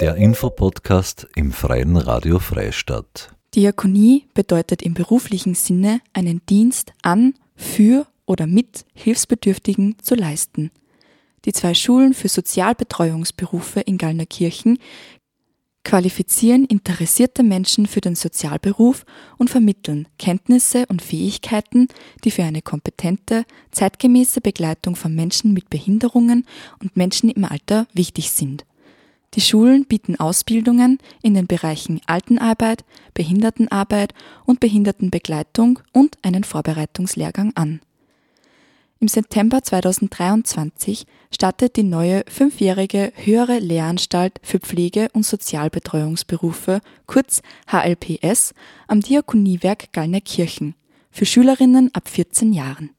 Der Infopodcast im Freien Radio Freistadt. Diakonie bedeutet im beruflichen Sinne einen Dienst an, für oder mit Hilfsbedürftigen zu leisten. Die zwei Schulen für Sozialbetreuungsberufe in Gallnerkirchen qualifizieren interessierte Menschen für den Sozialberuf und vermitteln Kenntnisse und Fähigkeiten, die für eine kompetente, zeitgemäße Begleitung von Menschen mit Behinderungen und Menschen im Alter wichtig sind. Die Schulen bieten Ausbildungen in den Bereichen Altenarbeit, Behindertenarbeit und Behindertenbegleitung und einen Vorbereitungslehrgang an. Im September 2023 startet die neue fünfjährige Höhere Lehranstalt für Pflege- und Sozialbetreuungsberufe, kurz HLPS, am Diakoniewerk Gallnerkirchen für Schülerinnen ab 14 Jahren.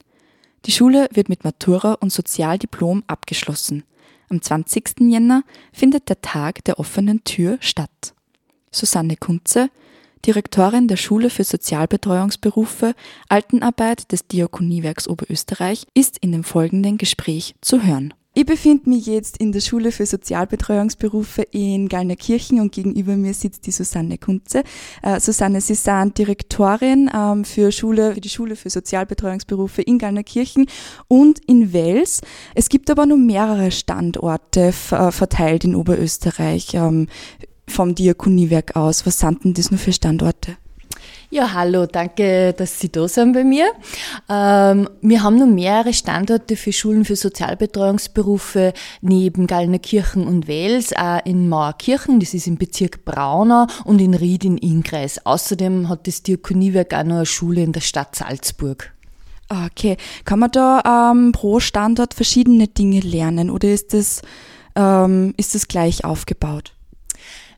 Die Schule wird mit Matura und Sozialdiplom abgeschlossen. Am 20. Jänner findet der Tag der offenen Tür statt. Susanne Kunze, Direktorin der Schule für Sozialbetreuungsberufe Altenarbeit des Diakoniewerks Oberösterreich, ist in dem folgenden Gespräch zu hören. Ich befinde mich jetzt in der Schule für Sozialbetreuungsberufe in Gallnerkirchen und gegenüber mir sitzt die Susanne Kunze. Äh, Susanne, Sie sind Direktorin ähm, für, Schule, für die Schule für Sozialbetreuungsberufe in Gallnerkirchen und in Wels. Es gibt aber noch mehrere Standorte äh, verteilt in Oberösterreich. Ähm, vom Diakoniewerk aus. Was sind denn das nur für Standorte? Ja, hallo, danke, dass Sie da sind bei mir. Ähm, wir haben noch mehrere Standorte für Schulen für Sozialbetreuungsberufe neben Gallnerkirchen und Wels, auch in Mauerkirchen, das ist im Bezirk Braunau, und in Ried in Inkreis. Außerdem hat das Diakoniewerk auch noch eine Schule in der Stadt Salzburg. Okay, kann man da ähm, pro Standort verschiedene Dinge lernen oder ist das, ähm, ist das gleich aufgebaut?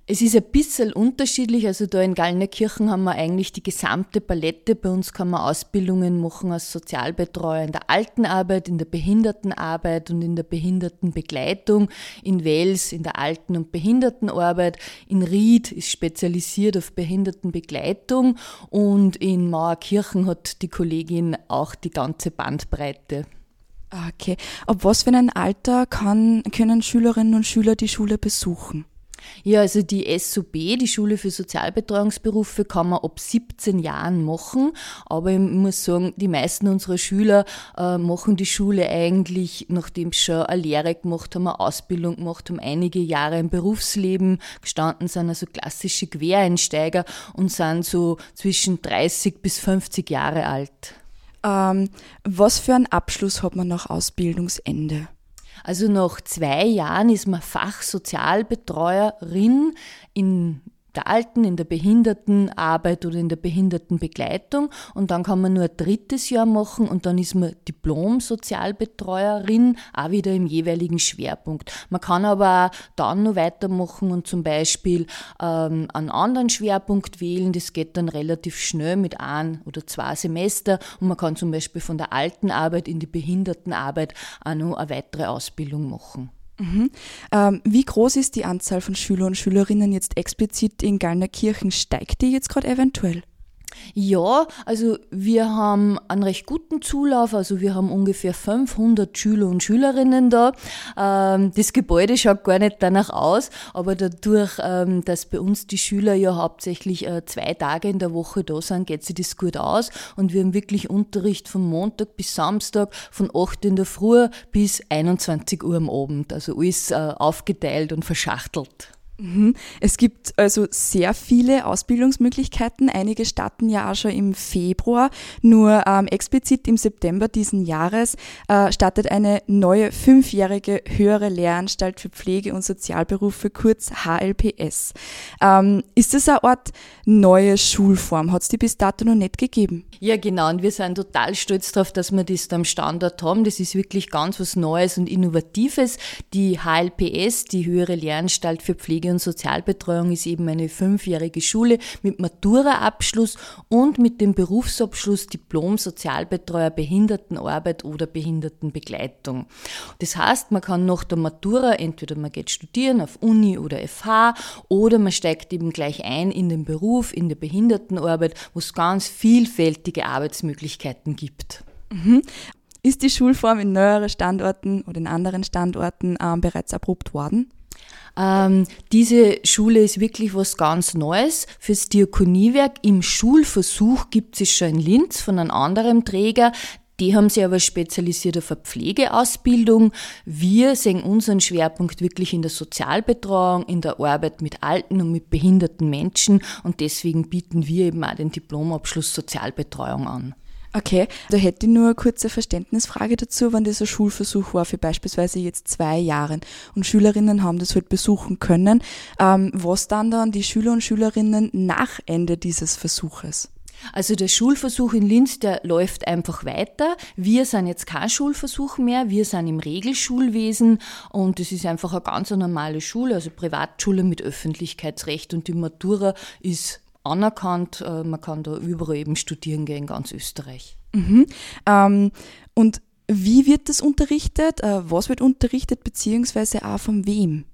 Es ist ein bisschen unterschiedlich. Also da in Gallnerkirchen haben wir eigentlich die gesamte Palette. Bei uns kann man Ausbildungen machen als Sozialbetreuer in der Altenarbeit, in der Behindertenarbeit und in der Behindertenbegleitung. In Wels in der Alten- und Behindertenarbeit. In Ried ist spezialisiert auf Behindertenbegleitung. Und in Mauerkirchen hat die Kollegin auch die ganze Bandbreite. Okay. Ab was für ein Alter kann, können Schülerinnen und Schüler die Schule besuchen? Ja, also die SUB, die Schule für Sozialbetreuungsberufe, kann man ab 17 Jahren machen. Aber ich muss sagen, die meisten unserer Schüler äh, machen die Schule eigentlich, nachdem sie schon eine Lehre gemacht haben, eine Ausbildung gemacht haben, einige Jahre im Berufsleben gestanden sind, also klassische Quereinsteiger und sind so zwischen 30 bis 50 Jahre alt. Ähm, was für einen Abschluss hat man nach Ausbildungsende? Also nach zwei Jahren ist man Fachsozialbetreuerin in der Alten, in der Behindertenarbeit oder in der Behindertenbegleitung. Und dann kann man nur ein drittes Jahr machen und dann ist man Diplom-Sozialbetreuerin, auch wieder im jeweiligen Schwerpunkt. Man kann aber auch dann noch weitermachen und zum Beispiel ähm, einen anderen Schwerpunkt wählen. Das geht dann relativ schnell mit ein oder zwei Semester und man kann zum Beispiel von der Altenarbeit in die Behindertenarbeit auch noch eine weitere Ausbildung machen. Mhm. Ähm, wie groß ist die Anzahl von Schüler und Schülerinnen jetzt explizit in Gallnerkirchen? Steigt die jetzt gerade eventuell? Ja, also wir haben einen recht guten Zulauf, also wir haben ungefähr 500 Schüler und Schülerinnen da. Ähm, das Gebäude schaut gar nicht danach aus, aber dadurch, ähm, dass bei uns die Schüler ja hauptsächlich äh, zwei Tage in der Woche da sind, geht sich das gut aus und wir haben wirklich Unterricht von Montag bis Samstag von 8 in der Früh bis 21 Uhr am Abend, also alles äh, aufgeteilt und verschachtelt. Mhm. Es gibt also sehr viele Ausbildungsmöglichkeiten. Einige starten ja auch schon im Februar. Nur ähm, explizit im September diesen Jahres äh, startet eine neue fünfjährige höhere Lehranstalt für Pflege- und Sozialberufe, kurz HLPS. Ähm, ist das eine Art neue Schulform? Hat es die bis dato noch nicht gegeben? Ja, genau. Und wir sind total stolz darauf, dass wir das da am Standort haben. Das ist wirklich ganz was Neues und Innovatives. Die HLPS, die höhere Lehranstalt für Pflege Pflege- und Sozialbetreuung ist eben eine fünfjährige Schule mit Matura-Abschluss und mit dem Berufsabschluss Diplom Sozialbetreuer Behindertenarbeit oder Behindertenbegleitung. Das heißt, man kann nach der Matura entweder man geht studieren auf Uni oder FH oder man steigt eben gleich ein in den Beruf, in der Behindertenarbeit, wo es ganz vielfältige Arbeitsmöglichkeiten gibt. Mhm. Ist die Schulform in neueren Standorten oder in anderen Standorten ähm, bereits erprobt worden? Ähm, diese Schule ist wirklich was ganz Neues fürs Diakoniewerk. Im Schulversuch gibt es schon in Linz von einem anderen Träger. Die haben sich aber spezialisiert auf eine Pflegeausbildung. Wir sehen unseren Schwerpunkt wirklich in der Sozialbetreuung, in der Arbeit mit alten und mit behinderten Menschen und deswegen bieten wir eben auch den Diplomabschluss Sozialbetreuung an. Okay, da hätte ich nur eine kurze Verständnisfrage dazu, wenn das ein Schulversuch war für beispielsweise jetzt zwei Jahre und Schülerinnen haben das halt besuchen können. Ähm, was dann dann die Schüler und Schülerinnen nach Ende dieses Versuches? Also der Schulversuch in Linz, der läuft einfach weiter. Wir sind jetzt kein Schulversuch mehr, wir sind im Regelschulwesen und es ist einfach eine ganz normale Schule, also Privatschule mit Öffentlichkeitsrecht und die Matura ist anerkannt. Äh, man kann da überall eben studieren gehen ganz Österreich. Mhm. Ähm, und wie wird das unterrichtet? Äh, was wird unterrichtet, beziehungsweise auch von wem?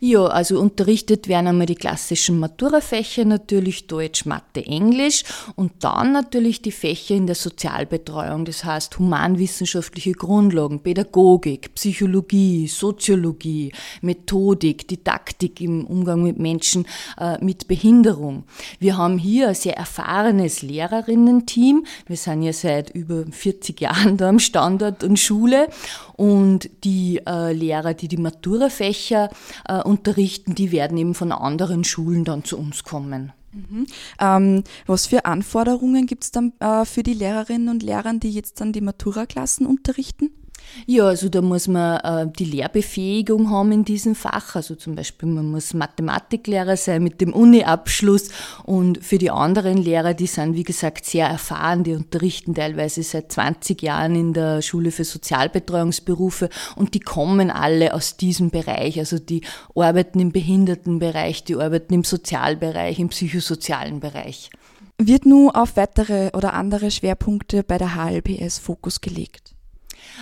Ja, also unterrichtet werden einmal die klassischen Maturafächer, natürlich Deutsch, Mathe, Englisch und dann natürlich die Fächer in der Sozialbetreuung, das heißt humanwissenschaftliche Grundlagen, Pädagogik, Psychologie, Soziologie, Methodik, Didaktik im Umgang mit Menschen äh, mit Behinderung. Wir haben hier ein sehr erfahrenes Lehrerinnen-Team. Wir sind ja seit über 40 Jahren da am Standort und Schule und die äh, Lehrer, die die Maturafächer äh, unterrichten, die werden eben von anderen Schulen dann zu uns kommen. Mhm. Ähm, was für Anforderungen gibt es dann äh, für die Lehrerinnen und Lehrer, die jetzt dann die Matura-Klassen unterrichten? Ja, also da muss man äh, die Lehrbefähigung haben in diesem Fach. Also zum Beispiel, man muss Mathematiklehrer sein mit dem Uni-Abschluss. Und für die anderen Lehrer, die sind, wie gesagt, sehr erfahren, die unterrichten teilweise seit 20 Jahren in der Schule für Sozialbetreuungsberufe und die kommen alle aus diesem Bereich. Also die arbeiten im Behindertenbereich, die arbeiten im Sozialbereich, im psychosozialen Bereich. Wird nun auf weitere oder andere Schwerpunkte bei der HLPS Fokus gelegt?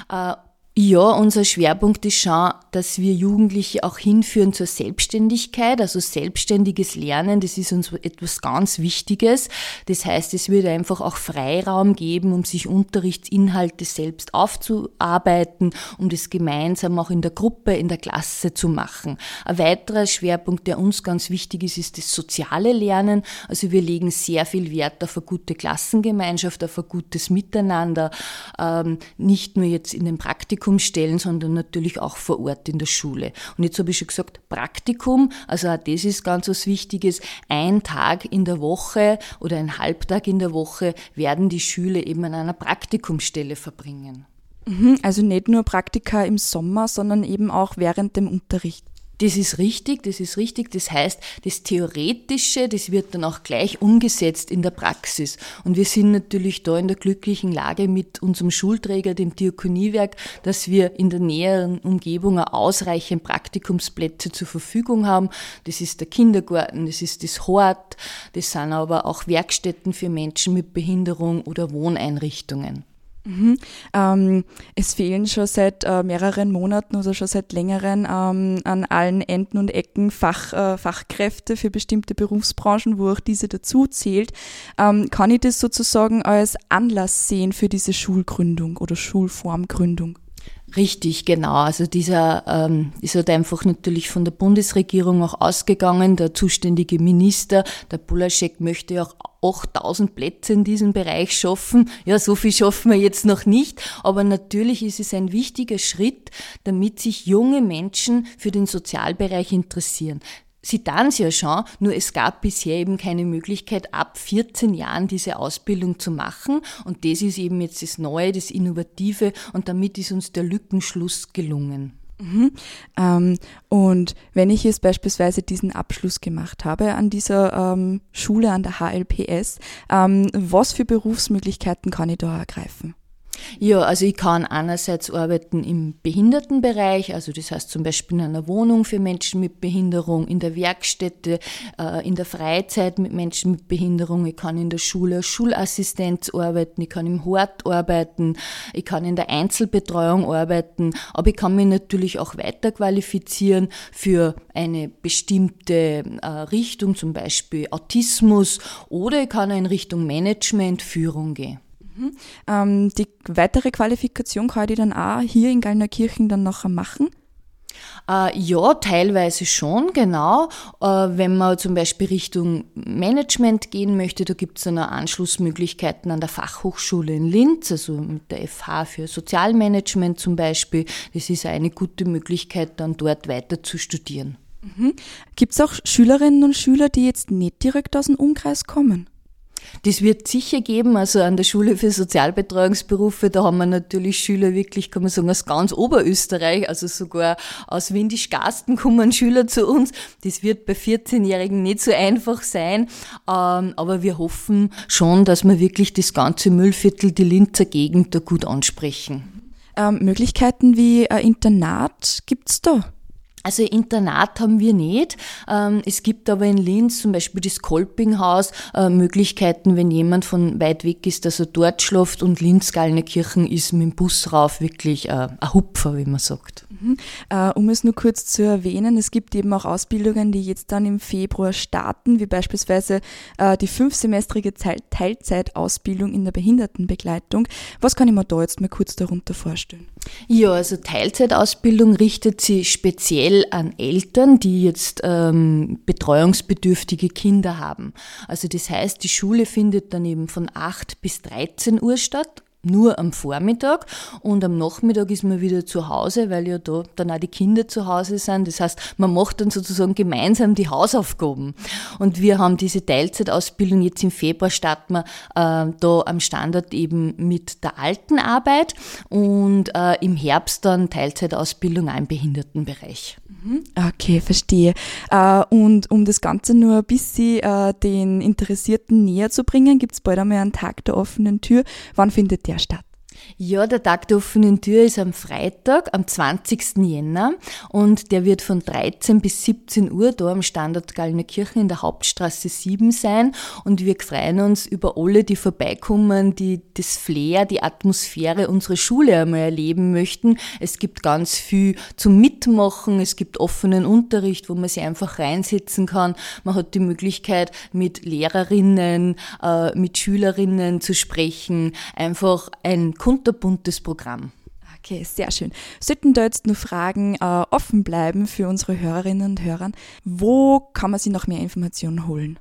Äh, ja, unser Schwerpunkt ist schon, dass wir Jugendliche auch hinführen zur Selbstständigkeit, also selbstständiges Lernen, das ist uns etwas ganz Wichtiges. Das heißt, es wird einfach auch Freiraum geben, um sich Unterrichtsinhalte selbst aufzuarbeiten, um das gemeinsam auch in der Gruppe, in der Klasse zu machen. Ein weiterer Schwerpunkt, der uns ganz wichtig ist, ist das soziale Lernen. Also wir legen sehr viel Wert auf eine gute Klassengemeinschaft, auf ein gutes Miteinander, ähm, nicht nur jetzt in den Praktikum stellen, sondern natürlich auch vor Ort in der Schule. Und jetzt habe ich schon gesagt, Praktikum, also auch das ist ganz was Wichtiges. Ein Tag in der Woche oder ein Halbtag in der Woche werden die Schüler eben an einer Praktikumsstelle verbringen. Mhm, also nicht nur Praktika im Sommer, sondern eben auch während dem Unterricht. Das ist richtig, das ist richtig. Das heißt, das Theoretische, das wird dann auch gleich umgesetzt in der Praxis. Und wir sind natürlich da in der glücklichen Lage mit unserem Schulträger, dem Diakoniewerk, dass wir in der näheren Umgebung ausreichend Praktikumsplätze zur Verfügung haben. Das ist der Kindergarten, das ist das Hort, das sind aber auch Werkstätten für Menschen mit Behinderung oder Wohneinrichtungen. Mhm. Ähm, es fehlen schon seit äh, mehreren Monaten oder schon seit längeren ähm, an allen Enden und Ecken Fach, äh, Fachkräfte für bestimmte Berufsbranchen, wo auch diese dazu zählt. Ähm, kann ich das sozusagen als Anlass sehen für diese Schulgründung oder Schulformgründung? Richtig, genau. Also dieser ähm, ist halt einfach natürlich von der Bundesregierung auch ausgegangen. Der zuständige Minister, der Bulaschek, möchte auch 8000 Plätze in diesem Bereich schaffen. Ja, so viel schaffen wir jetzt noch nicht, aber natürlich ist es ein wichtiger Schritt, damit sich junge Menschen für den Sozialbereich interessieren. Sie dann es ja schon, nur es gab bisher eben keine Möglichkeit, ab 14 Jahren diese Ausbildung zu machen. Und das ist eben jetzt das Neue, das Innovative und damit ist uns der Lückenschluss gelungen. Mhm. Ähm, und wenn ich jetzt beispielsweise diesen Abschluss gemacht habe an dieser ähm, Schule, an der HLPS, ähm, was für Berufsmöglichkeiten kann ich da ergreifen? Ja, also ich kann einerseits arbeiten im Behindertenbereich, also das heißt zum Beispiel in einer Wohnung für Menschen mit Behinderung, in der Werkstätte, äh, in der Freizeit mit Menschen mit Behinderung, ich kann in der Schule als Schulassistenz arbeiten, ich kann im Hort arbeiten, ich kann in der Einzelbetreuung arbeiten, aber ich kann mich natürlich auch weiterqualifizieren für eine bestimmte äh, Richtung, zum Beispiel Autismus, oder ich kann in Richtung Management, Führung gehen. Mhm. Ähm, die weitere Qualifikation kann ich dann auch hier in Gallnerkirchen dann nachher machen? Äh, ja, teilweise schon, genau. Äh, wenn man zum Beispiel Richtung Management gehen möchte, da gibt es dann auch Anschlussmöglichkeiten an der Fachhochschule in Linz, also mit der FH für Sozialmanagement zum Beispiel. Das ist eine gute Möglichkeit, dann dort weiter zu studieren. Mhm. Gibt es auch Schülerinnen und Schüler, die jetzt nicht direkt aus dem Umkreis kommen? Das wird sicher geben. Also an der Schule für Sozialbetreuungsberufe, da haben wir natürlich Schüler wirklich, kann man sagen, aus ganz Oberösterreich, also sogar aus Windisch-Garsten kommen Schüler zu uns. Das wird bei 14-Jährigen nicht so einfach sein. Ähm, aber wir hoffen schon, dass wir wirklich das ganze Müllviertel, die Linzer Gegend da gut ansprechen. Ähm, Möglichkeiten wie ein Internat gibt's da? Also Internat haben wir nicht. Ähm, es gibt aber in Linz zum Beispiel das Kolpinghaus äh, Möglichkeiten, wenn jemand von weit weg ist, dass er dort schläft und Linz-Gallnerkirchen ist mit dem Bus rauf wirklich äh, ein Hupfer, wie man sagt. Mhm. Äh, um es nur kurz zu erwähnen, es gibt eben auch Ausbildungen, die jetzt dann im Februar starten, wie beispielsweise die fünfsemestrige Teilzeitausbildung in der Behindertenbegleitung. Was kann ich mir da jetzt mal kurz darunter vorstellen? Ja, also Teilzeitausbildung richtet sich speziell an Eltern, die jetzt ähm, betreuungsbedürftige Kinder haben. Also das heißt, die Schule findet dann eben von 8 bis 13 Uhr statt nur am Vormittag und am Nachmittag ist man wieder zu Hause, weil ja da dann auch die Kinder zu Hause sind. Das heißt, man macht dann sozusagen gemeinsam die Hausaufgaben. Und wir haben diese Teilzeitausbildung jetzt im Februar starten wir äh, da am Standort eben mit der alten Arbeit und äh, im Herbst dann Teilzeitausbildung im Behindertenbereich. Mhm. Okay, verstehe. Äh, und um das Ganze nur ein bisschen äh, den Interessierten näher zu bringen, gibt es bald einmal einen Tag der offenen Tür. Wann findet der statt? Ja, der Tag der offenen Tür ist am Freitag, am 20. Jänner und der wird von 13 bis 17 Uhr da am Standort Gallnerkirchen in der Hauptstraße 7 sein und wir freuen uns über alle, die vorbeikommen, die das Flair, die Atmosphäre unserer Schule einmal erleben möchten. Es gibt ganz viel zum Mitmachen, es gibt offenen Unterricht, wo man sich einfach reinsetzen kann. Man hat die Möglichkeit, mit Lehrerinnen, äh, mit Schülerinnen zu sprechen, einfach ein kunterbuntes Programm. Okay, sehr schön. Sollten da jetzt nur Fragen äh, offen bleiben für unsere Hörerinnen und Hörer, wo kann man sich noch mehr Informationen holen?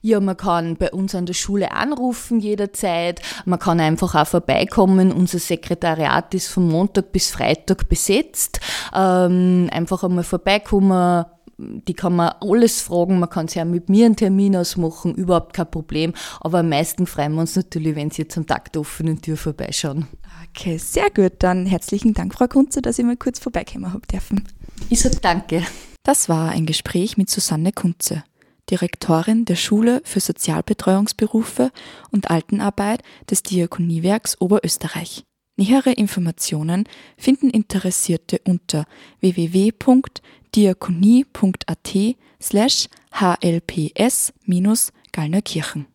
Ja, man kann bei uns an der Schule anrufen jederzeit. Man kann einfach auch vorbeikommen. Unser Sekretariat ist von Montag bis Freitag besetzt. Ähm, einfach einmal vorbeikommen, die kann man alles fragen, man kann sich auch mit mir einen Termin ausmachen, überhaupt kein Problem. Aber am meisten freuen wir uns natürlich, wenn Sie jetzt am Tag der offenen Tür vorbeischauen. Okay, sehr gut. Dann herzlichen Dank, Frau Kunze, dass ich mal kurz vorbeikommen habe dürfen. Ich sage danke. Das war ein Gespräch mit Susanne Kunze, Direktorin der Schule für Sozialbetreuungsberufe und Altenarbeit des Diakoniewerks Oberösterreich. Nähere Informationen finden Interessierte unter www.diakonie.at slash hlps-gallnerkirchen.